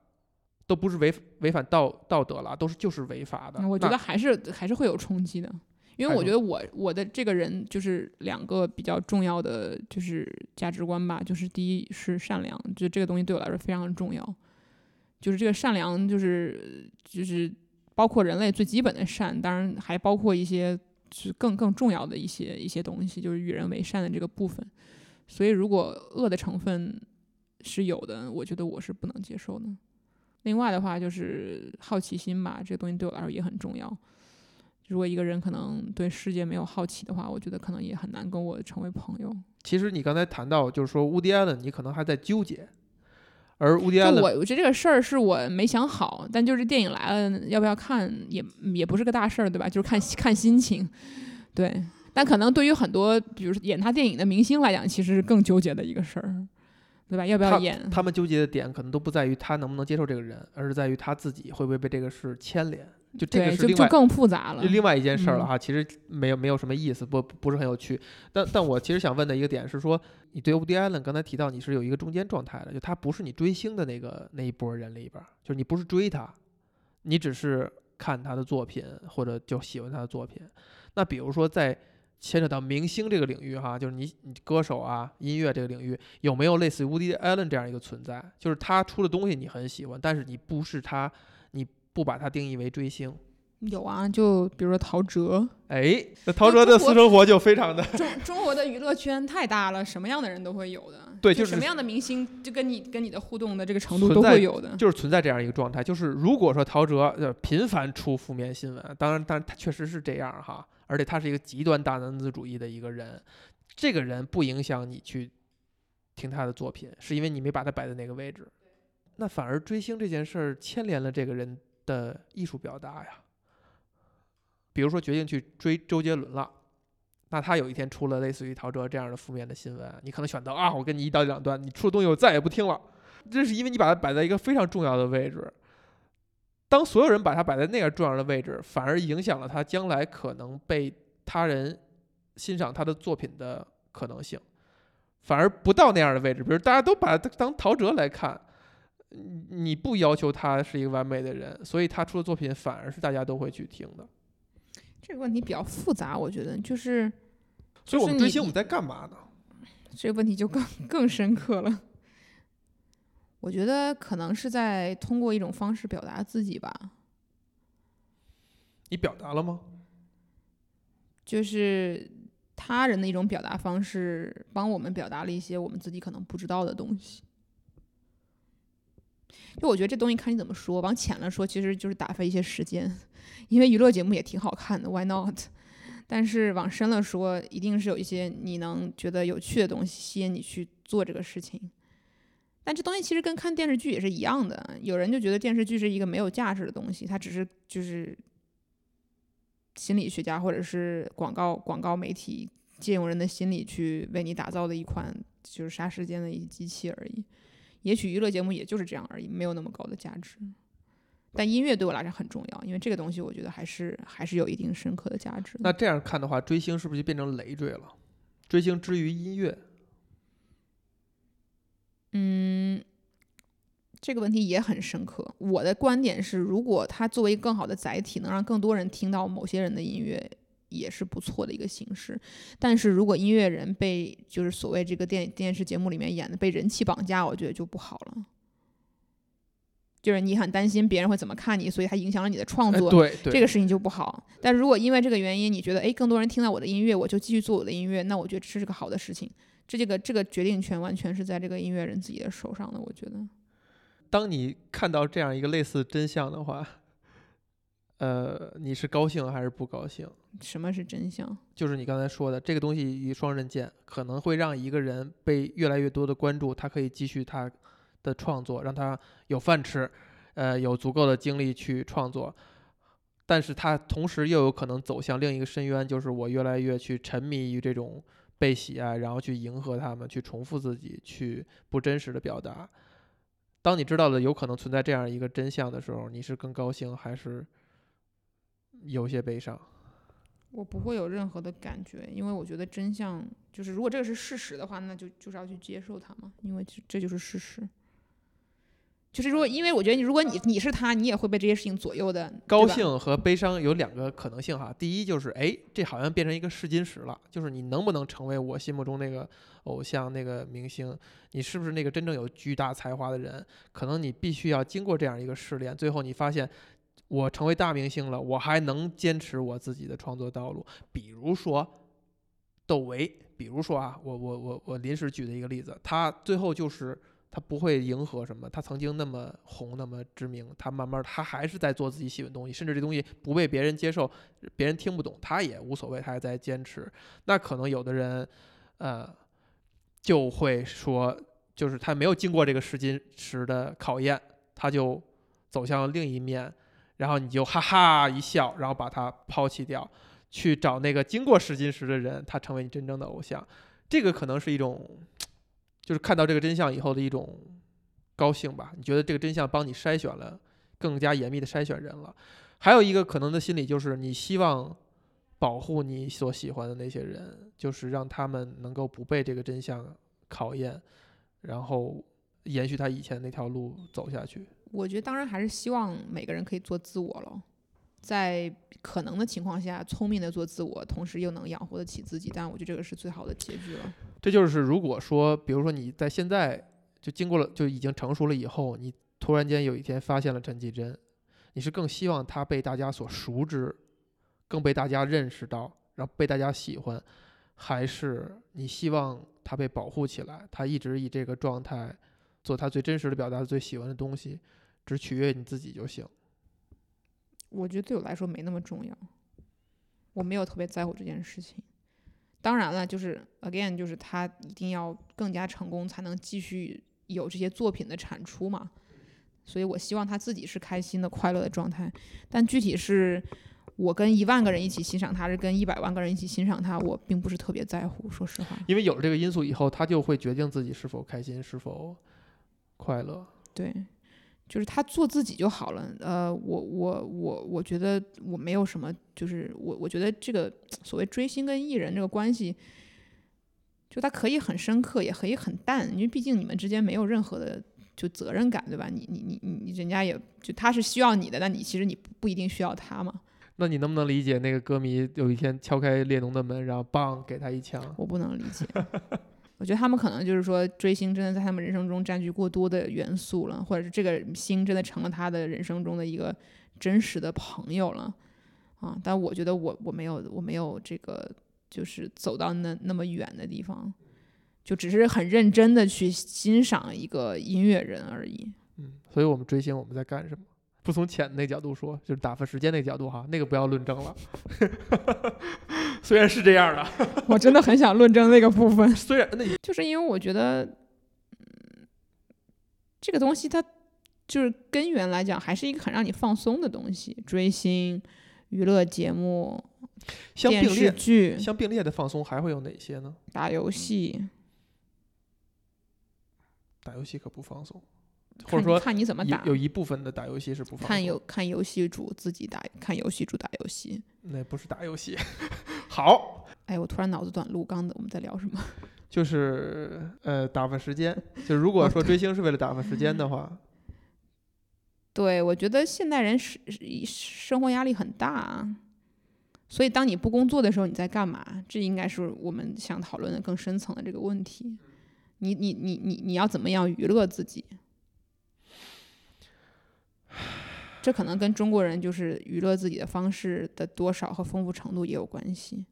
都不是违违反道道德了，都是就是违法的。嗯我觉得还是还是会有冲击的，因为我觉得我我的这个人就是两个比较重要的就是价值观吧，就是第一是善良，就这个东西对我来说非常重要，就是这个善良就是就是包括人类最基本的善，当然还包括一些是更更重要的一些一些东西，就是与人为善的这个部分。所以如果恶的成分是有的，我觉得我是不能接受的。另外的话就是好奇心吧，这个东西对我来说也很重要。如果一个人可能对世界没有好奇的话，我觉得可能也很难跟我成为朋友。其实你刚才谈到，就是说乌迪艾伦，你可能还在纠结，而乌迪安我我觉得这个事儿是我没想好，但就是电影来了，要不要看也也不是个大事儿，对吧？就是看看心情，对。但可能对于很多，比如说演他电影的明星来讲，其实是更纠结的一个事儿，对吧？要不要他演？他们纠结的点可能都不在于他能不能接受这个人，而是在于他自己会不会被这个事牵连。就这个对，是另外就就更复杂了就。另外一件事儿了嗯哈，其实没有没有什么意思，不不是很有趣。但但我其实想问的一个点是说，你对 Woody Allen 刚才提到你是有一个中间状态的，就他不是你追星的那个那一波人里边儿，就是你不是追他，你只是看他的作品或者就喜欢他的作品。那比如说在牵扯到明星这个领域哈，就是你你歌手啊、音乐这个领域，有没有类似于 Woody Allen 这样一个存在？就是他出的东西你很喜欢，但是你不是他，你不把它定义为追星。有啊，就比如说陶喆，哎，那陶喆的私生活就非常的中中国的娱乐圈太大了，什么样的人都会有的。对就是就什么样的明星，就跟你跟你的互动的这个程度都存在会有的。就是存在这样一个状态，就是如果说陶喆呃频繁出负面新闻，当然，当然他确实是这样哈，而且他是一个极端大男子主义的一个人，这个人不影响你去听他的作品，是因为你没把他摆在那个位置，那反而追星这件事儿牵连了这个人的艺术表达呀。比如说决定去追周杰伦了。那他有一天出了类似于陶喆这样的负面的新闻，你可能选择啊，我跟你一刀两断，你出的东西我再也不听了。这是因为你把它摆在一个非常重要的位置。当所有人把它摆在那个重要的位置，反而影响了他将来可能被他人欣赏他的作品的可能性，反而不到那样的位置。比如大家都把他当陶喆来看，你你不要求他是一个完美的人，所以他出的作品反而是大家都会去听的。这个问题比较复杂，我觉得就是所以我们追星我们在干嘛呢？这个问题就更更深刻了。我觉得可能是在通过一种方式表达自己吧，你表达了吗？就是他人的一种表达方式，帮我们表达了一些我们自己可能不知道的东西。就我觉得这东西看你怎么说，往浅了说，其实就是打发一些时间，因为娱乐节目也挺好看的，Why not？但是往深了说，一定是有一些你能觉得有趣的东西吸引你去做这个事情。但这东西其实跟看电视剧也是一样的，有人就觉得电视剧是一个没有价值的东西，它只是就是心理学家或者是广告广告媒体借用人的心理去为你打造的一款就是杀时间的一机器而已。也许娱乐节目也就是这样而已，没有那么高的价值。但音乐对我来说很重要，因为这个东西我觉得还是还是有一定深刻的价值的。那这样看的话，追星是不是就变成累赘了？追星之于音乐，嗯，这个问题也很深刻。我的观点是，如果它作为更好的载体，能让更多人听到某些人的音乐，也是不错的一个形式。但是如果音乐人被就是所谓这个电电视节目里面演的被人气绑架，我觉得就不好了。就是你很担心别人会怎么看你，所以它影响了你的创哎，作。对对，这个事情就不好。但如果因为这个原因，你觉得诶更多人听到我的音乐，我就继续做我的音乐，那我觉得这是个好的事情。这这个这个决定权完全是在这个音乐人自己的手上的，我觉得。当你看到这样一个类似真相的话，呃，你是高兴还是不高兴？什么是真相？就是你刚才说的，这个东西一双刃剑，可能会让一个人被越来越多的关注，他可以继续他的创作，让他有饭吃，呃，有足够的精力去创作。但是他同时又有可能走向另一个深渊，就是我越来越去沉迷于这种被喜爱，然后去迎合他们，去重复自己，去不真实的表达。当你知道了有可能存在这样一个真相的时候，你是更高兴还是有些悲伤？我不会有任何的感觉，因为我觉得真相就是，如果这个是事实的话，那就就是要去接受它嘛，因为这这就是事实。就是如果，因为我觉得，如果你你是他，你也会被这些事情左右的。高兴和悲伤有两个可能性哈。第一就是，哎，这好像变成一个试金石了，就是你能不能成为我心目中那个偶像、那个明星？你是不是那个真正有巨大才华的人？可能你必须要经过这样一个试炼，最后你发现，我成为大明星了，我还能坚持我自己的创作道路。比如说窦唯，比如说啊，我我我我临时举的一个例子，他最后就是他不会迎合什么，他曾经那么红那么知名，他慢慢他还是在做自己喜欢的东西，甚至这东西不被别人接受，别人听不懂，他也无所谓，他还在坚持。那可能有的人，呃，就会说，就是他没有经过这个试金石的考验，他就走向另一面，然后你就哈哈一笑，然后把他抛弃掉，去找那个经过试金石的人，他成为你真正的偶像。这个可能是一种，就是看到这个真相以后的一种高兴吧。你觉得这个真相帮你筛选了更加严密的筛选人了。还有一个可能的心理就是，你希望保护你所喜欢的那些人，就是让他们能够不被这个真相考验，然后延续他以前那条路走下去。我觉得当然还是希望每个人可以做自我了，在可能的情况下，聪明的做自我，同时又能养活得起自己。但我觉得这个是最好的结局了。这就是如果说，比如说你在现在就经过了，就已经成熟了以后，你突然间有一天发现了陈绮贞，你是更希望她被大家所熟知，更被大家认识到，然后被大家喜欢，还是你希望她被保护起来，她一直以这个状态做他最真实的表达，最喜欢的东西，只取悦你自己就行。我觉得对我来说没那么重要，我没有特别在乎这件事情。当然了，就是 again，就是他一定要更加成功，才能继续有这些作品的产出嘛。所以我希望他自己是开心的、快乐的状态。但具体是我跟一万个人一起欣赏他，是跟一百万个人一起欣赏他，我并不是特别在乎。说实话，因为有了这个因素以后，他就会决定自己是否开心、是否快乐。对。就是他做自己就好了。呃，我我我我觉得我没有什么，就是我我觉得这个所谓追星跟艺人这个关系，就他可以很深刻，也可以很淡，因为毕竟你们之间没有任何的就责任感，对吧？你你你你，人家也就他是需要你的，但你其实你不一定需要他嘛。那你能不能理解那个歌迷有一天敲开列侬的门，然后棒给他一枪？我不能理解。我觉得他们可能就是说，追星真的在他们人生中占据过多的元素了，或者是这个星真的成了他的人生中的一个真实的朋友了，啊！但我觉得我我没有我没有这个就是走到那那么远的地方，就只是很认真的去欣赏一个音乐人而已。嗯，所以我们追星我们在干什么？不从浅那角度说，就是打发时间那角度哈，那个不要论证了。虽然是这样的，我真的很想论证那个部分。虽然那就是因为我觉得，嗯，这个东西它就是根源来讲，还是一个很让你放松的东西。追星、娱乐节目、电视剧，相并列的放松还会有哪些呢？打游戏，打游戏可不放松。或者说看你怎么打，有一部分的打游戏是不放看游看游戏主自己打，看游戏主打游戏，那不是打游戏。好，哎，我突然脑子短路，刚的我们在聊什么？就是呃，打发时间。就如果说追星是为了打发时间的话，对，我觉得现代人是生活压力很大，所以当你不工作的时候，你在干嘛？这应该是我们想讨论的更深层的这个问题。你你你你你要怎么样娱乐自己？这可能跟中国人就是娱乐自己的方式的多少和丰富程度也有关系。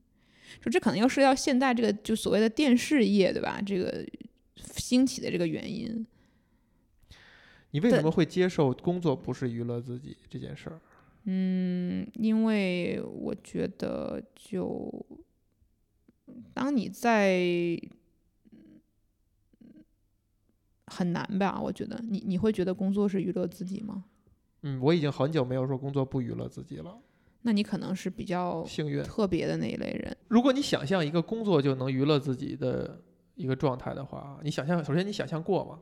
就这可能要涉及到现在这个就所谓的电视业，对吧？这个兴起的这个原因。你为什么会接受工作不是娱乐自己这件事儿？嗯，因为我觉得，就当你在很难吧？我觉得你你会觉得工作是娱乐自己吗？嗯，我已经很久没有说工作不娱乐自己了。那你可能是比较幸运、特别的那一类人。如果你想象一个工作就能娱乐自己的一个状态的话，你想象，首先你想象过吗？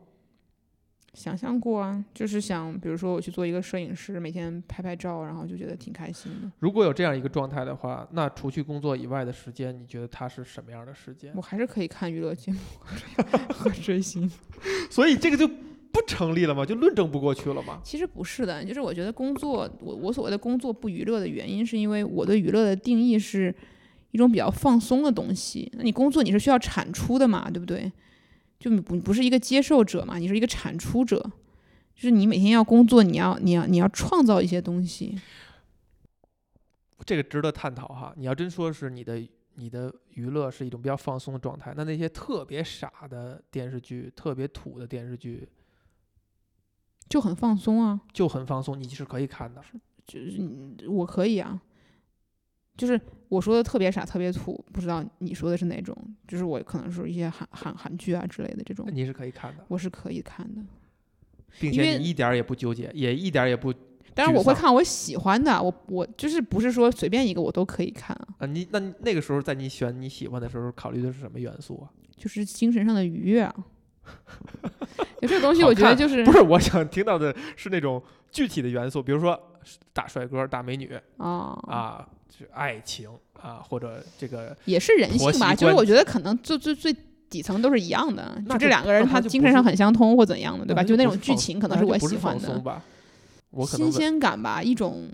想象过啊，就是想，比如说我去做一个摄影师，每天拍拍照，然后就觉得挺开心的。如果有这样一个状态的话，那除去工作以外的时间，你觉得它是什么样的时间？我还是可以看娱乐节目 和追星，所以这个就。不成立了吗？就论证不过去了吗？其实不是的，就是我觉得工作，我我所谓的工作不娱乐的原因，是因为我对娱乐的定义是一种比较放松的东西。那你工作你是需要产出的嘛，对不对？就不不是一个接受者嘛，你是一个产出者，就是你每天要工作，你要你要你要创造一些东西。这个值得探讨哈。你要真说是你的你的娱乐是一种比较放松的状态。那那些特别傻的电视剧、特别土的电视剧就很放松啊，就很放松，你是可以看的。就是你我可以啊，就是我说的特别傻、特别土，不知道你说的是哪种？就是我可能是一些韩韩韩剧啊之类的这种，你是可以看的，我是可以看的。并且你一点儿也不纠结，也一点儿也不但是我会看我喜欢的，我我就是不是说随便一个我都可以看啊，啊，你那那个时候在你选你喜欢的时候，考虑的是什么元素啊？就是精神上的愉悦啊。有这个东西，我觉得就是不是我想听到的是那种具体的元素，比如说大帅哥、大美女啊啊，是爱情啊，或者这个也是人性吧。就是我觉得可能最最最底层都是一样的，就就这两个人他精神上很相通或怎样的，对吧？就那种剧情可能是我喜欢的，新鲜感吧，一种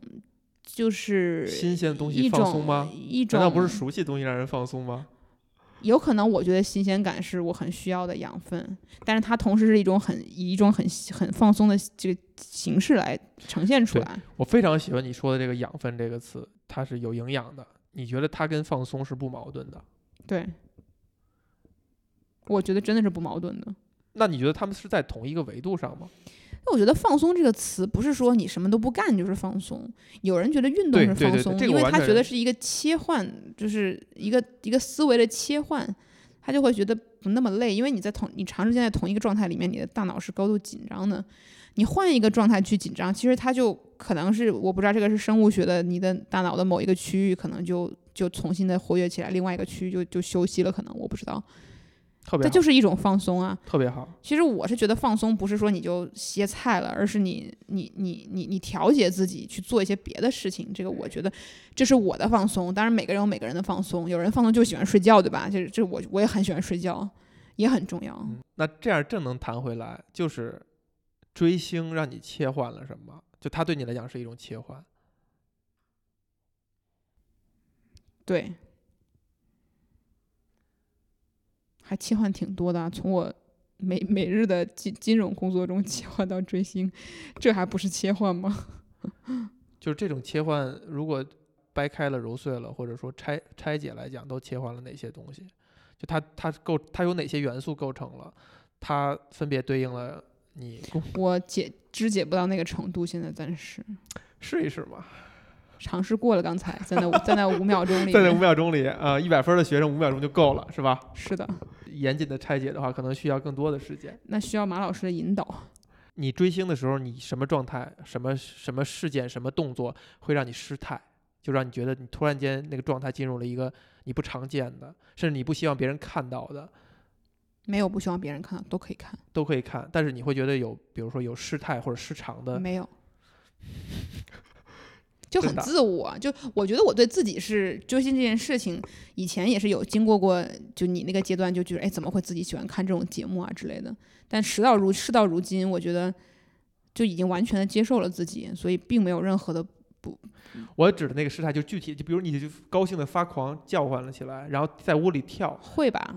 就是新鲜的东西放松吗？一种难道不是熟悉的东西让人放松吗？有可能我觉得新鲜感是我很需要的养分，但是它同时是一种很以一种很很放松的这个形式来呈现出来。我非常喜欢你说的这个“养分”这个词，它是有营养的。你觉得它跟放松是不矛盾的？对，我觉得真的是不矛盾的。那你觉得他们是在同一个维度上吗？那我觉得“放松”这个词不是说你什么都不干就是放松。有人觉得运动是放松，因为他觉得是一个切换，就是一个一个思维的切换，他就会觉得不那么累。因为你在同你长时间在同一个状态里面，你的大脑是高度紧张的。你换一个状态去紧张，其实它就可能是我不知道这个是生物学的，你的大脑的某一个区域可能就就重新的活跃起来，另外一个区域就就休息了，可能我不知道。特别好，这就是一种放松啊。特别好。其实我是觉得放松不是说你就歇菜了，而是你你你你你调节自己去做一些别的事情。这个我觉得这是我的放松。当然每个人有每个人的放松，有人放松就喜欢睡觉，对吧？就是这我我也很喜欢睡觉，也很重要。嗯，那这样正能谈回来，就是追星让你切换了什么？就它对你来讲是一种切换。对，还切换挺多的啊、从我每每日的金金融工作中 切换到追星，这还不是切换吗？就是这种切换，如果掰开了揉碎了，或者说拆拆解来讲，都切换了哪些东西？就它它构它有哪些元素构成了？它分别对应了你我解肢解不到那个程度，现在暂时试一试嘛，尝试过了，刚才在那在那五秒钟里在那五，秒钟里啊，一百分的学生五秒钟就够了，是吧？是的，严谨的拆解的话，可能需要更多的时间。那需要马老师的引导。你追星的时候，你什么状态、什么什么事件、什么动作会让你失态，就让你觉得你突然间那个状态进入了一个你不常见的，甚至你不希望别人看到的，没有不希望别人看到，都可以看，都可以看，但是你会觉得有，比如说有失态或者失常的，没有，就很自我。就我觉得我对自己是揪心这件事情，以前也是有经过过，就你那个阶段就觉得，哎，怎么会自己喜欢看这种节目啊之类的。但时到如事到如今，我觉得就已经完全的接受了自己，所以并没有任何的不我指的那个失态就具体，就比如你就高兴的发狂叫唤了起来，然后在屋里跳，会吧。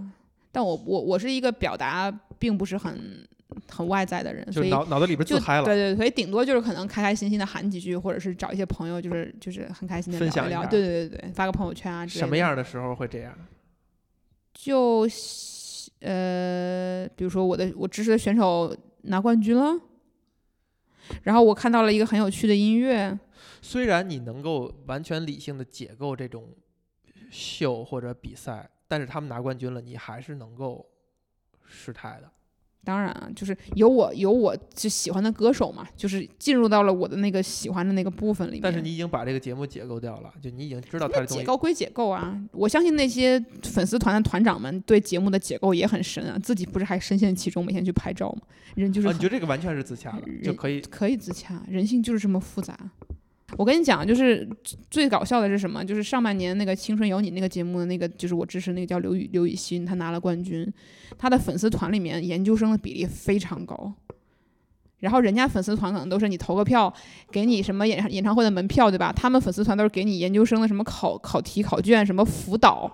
但我我我是一个表达并不是很很外在的人，所以脑脑子里边就自嗨了。对对，所以顶多就是可能开开心心的喊几句，或者是找一些朋友，就是就是很开心的聊聊。对对对对，发个朋友圈啊之类的。什么？样的时候会这样？就呃，比如说我的我支持的选手拿冠军了，然后我看到了一个很有趣的音乐，虽然你能够完全理性的解构这种秀或者比赛，但是他们拿冠军了，你还是能够失态的。当然啊，就是有我有我就喜欢的歌手嘛，就是进入到了我的那个喜欢的那个部分里面。但是你已经把这个节目解构掉了，就你已经知道他那的。解构归解构啊，我相信那些粉丝团的团长们对节目的解构也很深啊，自己不是还深陷其中，每天去拍照吗？人就是啊，你觉得这个完全是自洽的，就可以可以自洽，人性就是这么复杂。我跟你讲，就是最搞笑的是什么？就是上半年那个《青春有你》那个节目的那个，就是我支持那个叫刘雨刘雨欣，她拿了冠军，她的粉丝团里面研究生的比例非常高。然后人家粉丝团可能都是你投个票，给你什么演唱演唱会的门票，对吧？他们粉丝团都是给你研究生的什么考考题、考卷，什么辅导。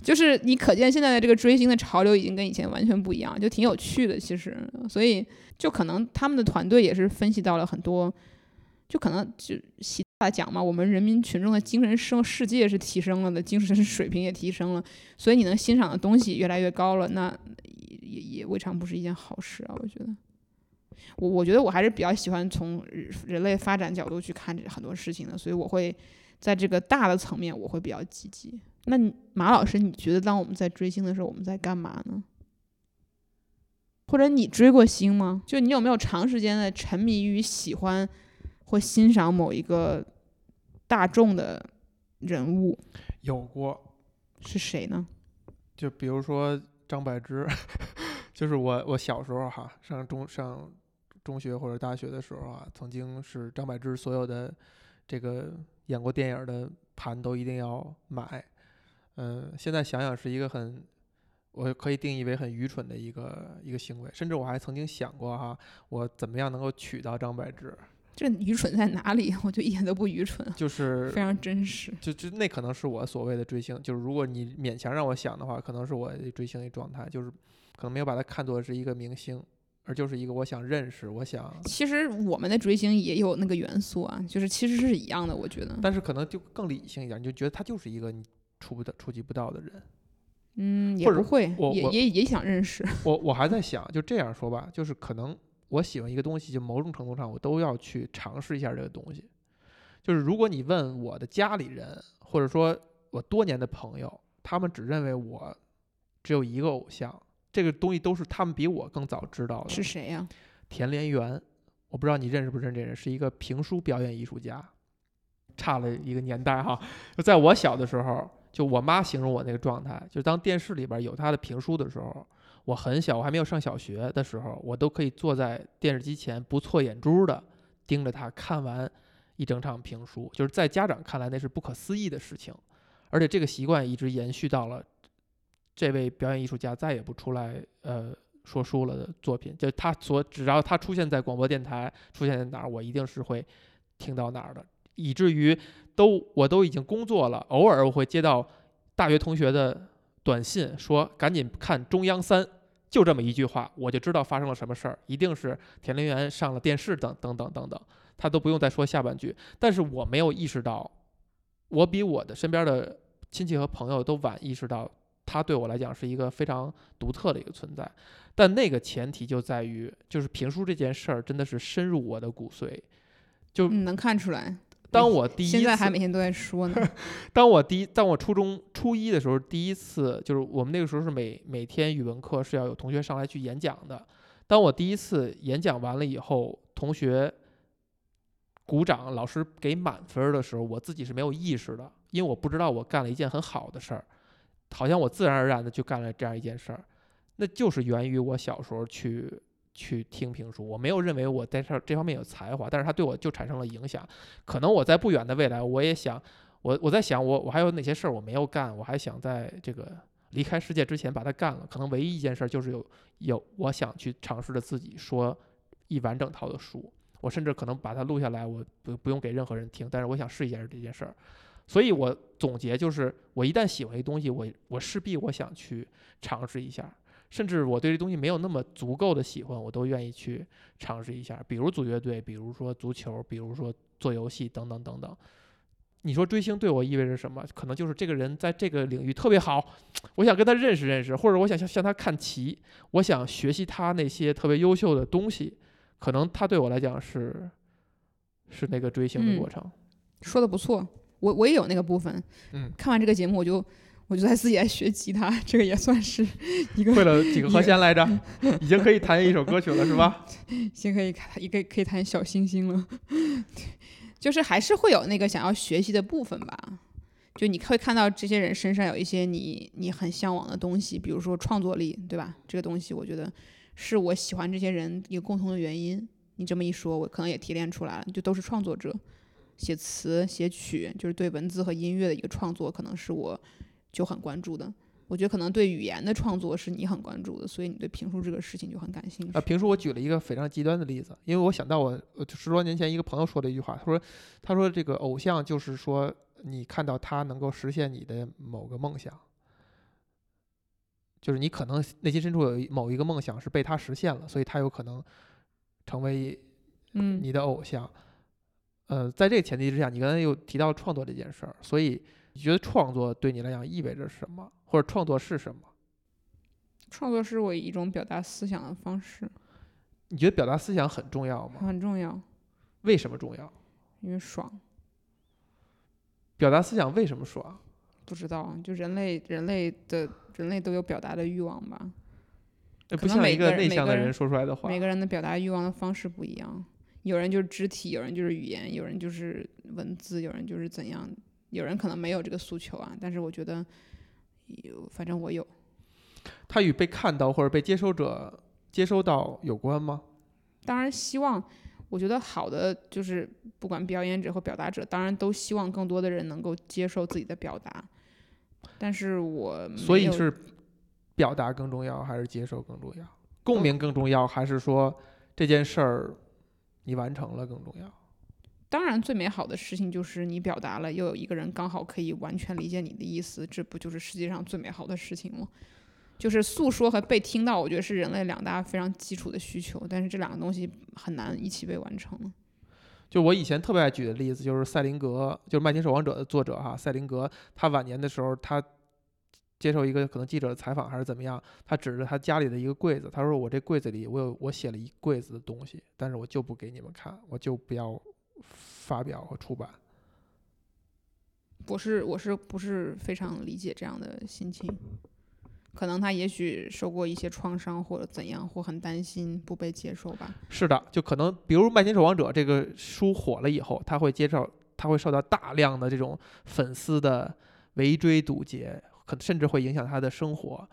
就是你可见现在的这个追星的潮流已经跟以前完全不一样，就挺有趣的。其实，所以就可能他们的团队也是分析到了很多就可能就习大大讲嘛，我们人民群众的精神生世界是提升了的，精神水平也提升了，所以你能欣赏的东西越来越高了，那也也未尝不是一件好事啊，我觉得。我我觉得我还是比较喜欢从人类发展角度去看这很多事情的，所以我会在这个大的层面我会比较积极。那马老师，你觉得当我们在追星的时候，我们在干嘛呢？或者你追过星吗？就你有没有长时间的沉迷于喜欢或欣赏某一个大众的人物？有过，是谁呢？就比如说张柏芝，就是我我小时候哈，上中上中学或者大学的时候啊，曾经是张柏芝所有的这个演过电影的盘都一定要买。嗯，现在想想是一个很，我可以定义为很愚蠢的一个一个行为，甚至我还曾经想过哈，我怎么样能够娶到张柏芝？这愚蠢在哪里？我就一点都不愚蠢，就是非常真实。就就那可能是我所谓的追星，就是如果你勉强让我想的话，可能是我追星的状态，就是可能没有把它看作是一个明星，而就是一个我想认识，我想。其实我们的追星也有那个元素啊，就是其实是一样的，我觉得。但是可能就更理性一点，你就觉得他就是一个你触不到、触及不到的人。嗯，也不会，也也也想认识。我我还在想，就这样说吧，就是可能我喜欢一个东西，就某种程度上我都要去尝试一下这个东西。就是如果你问我的家里人，或者说我多年的朋友，他们只认为我只有一个偶像，这个东西都是他们比我更早知道的。是谁呀、田连元，我不知道你认识不认识这人，是一个评书表演艺术家，差了一个年代哈。就在我小的时候，就我妈形容我那个状态，就当电视里边有他的评书的时候，我很小，我还没有上小学的时候，我都可以坐在电视机前不错眼珠的盯着他看完一整场评书，就是在家长看来那是不可思议的事情，而且这个习惯一直延续到了这位表演艺术家再也不出来呃说书了的作品，就他所只要他出现在广播电台，出现在哪儿，我一定是会听到哪儿的，以至于都我都已经工作了，偶尔我会接到大学同学的短信说赶紧看中央三，就这么一句话，我就知道发生了什么事儿，一定是田连元上了电视等等等等等，他都不用再说下半句，但是我没有意识到，我比我的身边的亲戚和朋友都晚意识到。他对我来讲是一个非常独特的一个存在，但那个前提就在于，就是评书这件事儿真的是深入我的骨髓。就，能看出来。当我第一次，现在还每天都在说呢。当我第一，当我初中初一的时候，第一次就是我们那个时候是每每天语文课是要有同学上来去演讲的。当我第一次演讲完了以后，同学鼓掌，老师给满分儿的时候，我自己是没有意识的，因为我不知道我干了一件很好的事儿，好像我自然而然的就干了这样一件事儿，那就是源于我小时候去去听评书，我没有认为我在这这方面有才华，但是它对我就产生了影响。可能我在不远的未来，我也想，我我在想我我还有哪些事儿我没有干，我还想在这个离开世界之前把它干了。可能唯一一件事儿就是有有我想去尝试着自己说一完整套的书，我甚至可能把它录下来，我不不用给任何人听，但是我想试一下这件事儿。所以我总结就是，我一旦喜欢一东西，我我势必我想去尝试一下，甚至我对这东西没有那么足够的喜欢，我都愿意去尝试一下。比如组乐队，比如说足球，比如说做游戏等等等等。你说追星对我意味着什么？可能就是这个人在这个领域特别好，我想跟他认识认识，或者我想向向他看齐，我想学习他那些特别优秀的东西。可能他对我来讲是是那个追星的嗯过程。说的不错，我我也有那个部分。嗯，看完这个节目，我就我就在自己在学吉他，这个也算是一个会了几个和弦来着？已经可以弹一首歌曲了，是吧？先可以看，也可以可以弹小星星了。就是还是会有那个想要学习的部分吧。就你会看到这些人身上有一些你你很向往的东西，比如说创作力，对吧？这个东西我觉得是我喜欢这些人一个共同的原因。你这么一说，我可能也提炼出来了，就都是创作者，写词写曲，就是对文字和音乐的一个创作，可能是我就很关注的。我觉得可能对语言的创作是你很关注的，所以你对评书这个事情就很感兴趣。啊，评书我举了一个非常极端的例子，因为我想到我呃十多年前一个朋友说的一句话，他说他说这个偶像就是说你看到他能够实现你的某个梦想，就是你可能内心深处有一某一个梦想是被他实现了，所以他有可能成为嗯，你的偶像。呃，在这个前提之下，你刚才又提到创作这件事儿，所以你觉得创作对你来讲意味着什么，或者创作是什么？创作是我一种表达思想的方式，你觉得表达思想很重要吗？很重要，为什么重要？因为爽。表达思想为什么爽？不知道，就人类人类的人类都有表达的欲望吧。不像一个内向的人说出来的话。每个人的表达欲望的方式不一样，有人就是肢体，有人就是语言，有人就是文字，有人就是怎样，有人可能没有这个诉求啊。但是我觉得有，反正我有。它与被看到或者被接收者接收到有关吗？当然希望，我觉得好的就是不管表演者或表达者，当然都希望更多的人能够接受自己的表达。但是我所以是表达更重要，还是接受更重要？共鸣更重要，还是说这件事儿你完成了更重要？当然，最美好的事情就是你表达了，又有一个人刚好可以完全理解你的意思，这不就是世界上最美好的事情吗？就是诉说和被听到，我觉得是人类两大非常基础的需求，但是这两个东西很难一起被完成。就我以前特别爱举的例子，就是赛林格，就是《麦田守望者》的作者哈，赛林格，他晚年的时候，他接受一个可能记者的采访还是怎么样，他指着他家里的一个柜子，他说：“我这柜子里我有我写了一柜子的东西，但是我就不给你们看，我就不要发表和出版。我是我是不是非常理解这样的心情？可能他也许受过一些创伤，或者怎样，或很担心不被接受吧。”是的，就可能比如《麦田守望者》这个书火了以后，他会接受，他会受到大量的这种粉丝的围追堵截，可甚至会影响他的生活。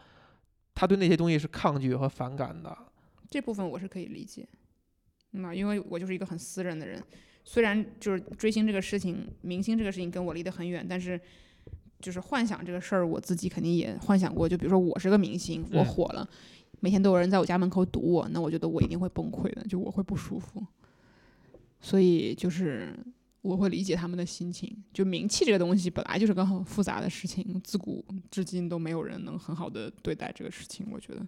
他对那些东西是抗拒和反感的。这部分我是可以理解，那因为我就是一个很私人的人，虽然就是追星这个事情、明星这个事情跟我离得很远，但是就是幻想这个事儿，我自己肯定也幻想过。就比如说我是个明星，我嗯火了，每天都有人在我家门口堵我，那我觉得我一定会崩溃的，就我会不舒服。所以就是我会理解他们的心情。就名气这个东西本来就是个很复杂的事情，自古至今都没有人能很好的对待这个事情。我觉得，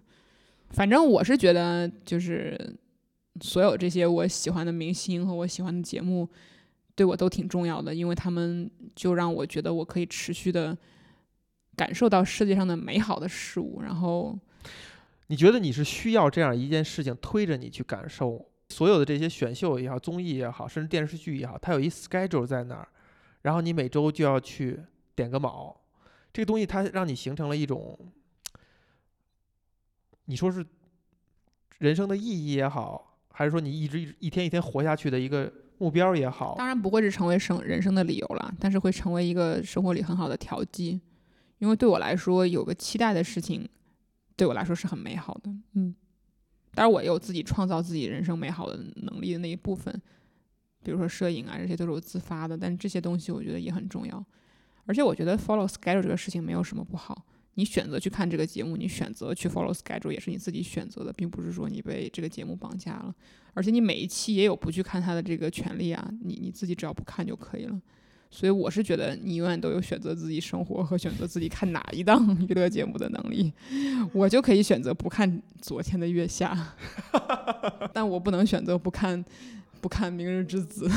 反正我是觉得，就是所有这些我喜欢的明星和我喜欢的节目，对我都挺重要的，因为他们就让我觉得我可以持续的感受到世界上的美好的事物，然后你觉得你是需要这样一件事情推着你去感受所有的这些选秀也好、综艺也好，甚至电视剧也好，它有一 schedule 在那儿，然后你每周就要去点个卯，这个东西它让你形成了一种，你说是人生的意义也好，还是说你一直一天一天活下去的一个目标也好，当然不会是成为生人生的理由了，但是会成为一个生活里很好的调剂。因为对我来说，有个期待的事情，对我来说是很美好的。嗯，当然我也有自己创造自己人生美好的能力的那一部分，比如说摄影啊，这些都是我自发的。但这些东西我觉得也很重要，而且我觉得 follow schedule 这个事情没有什么不好。你选择去看这个节目，你选择去 follow schedule 也是你自己选择的，并不是说你被这个节目绑架了。而且你每一期也有不去看它的这个权利啊，你你自己只要不看就可以了。所以我是觉得你永远都有选择自己生活和选择自己看哪一档娱乐节目的能力。我就可以选择不看昨天的月下，但我不能选择不看不看明日之子。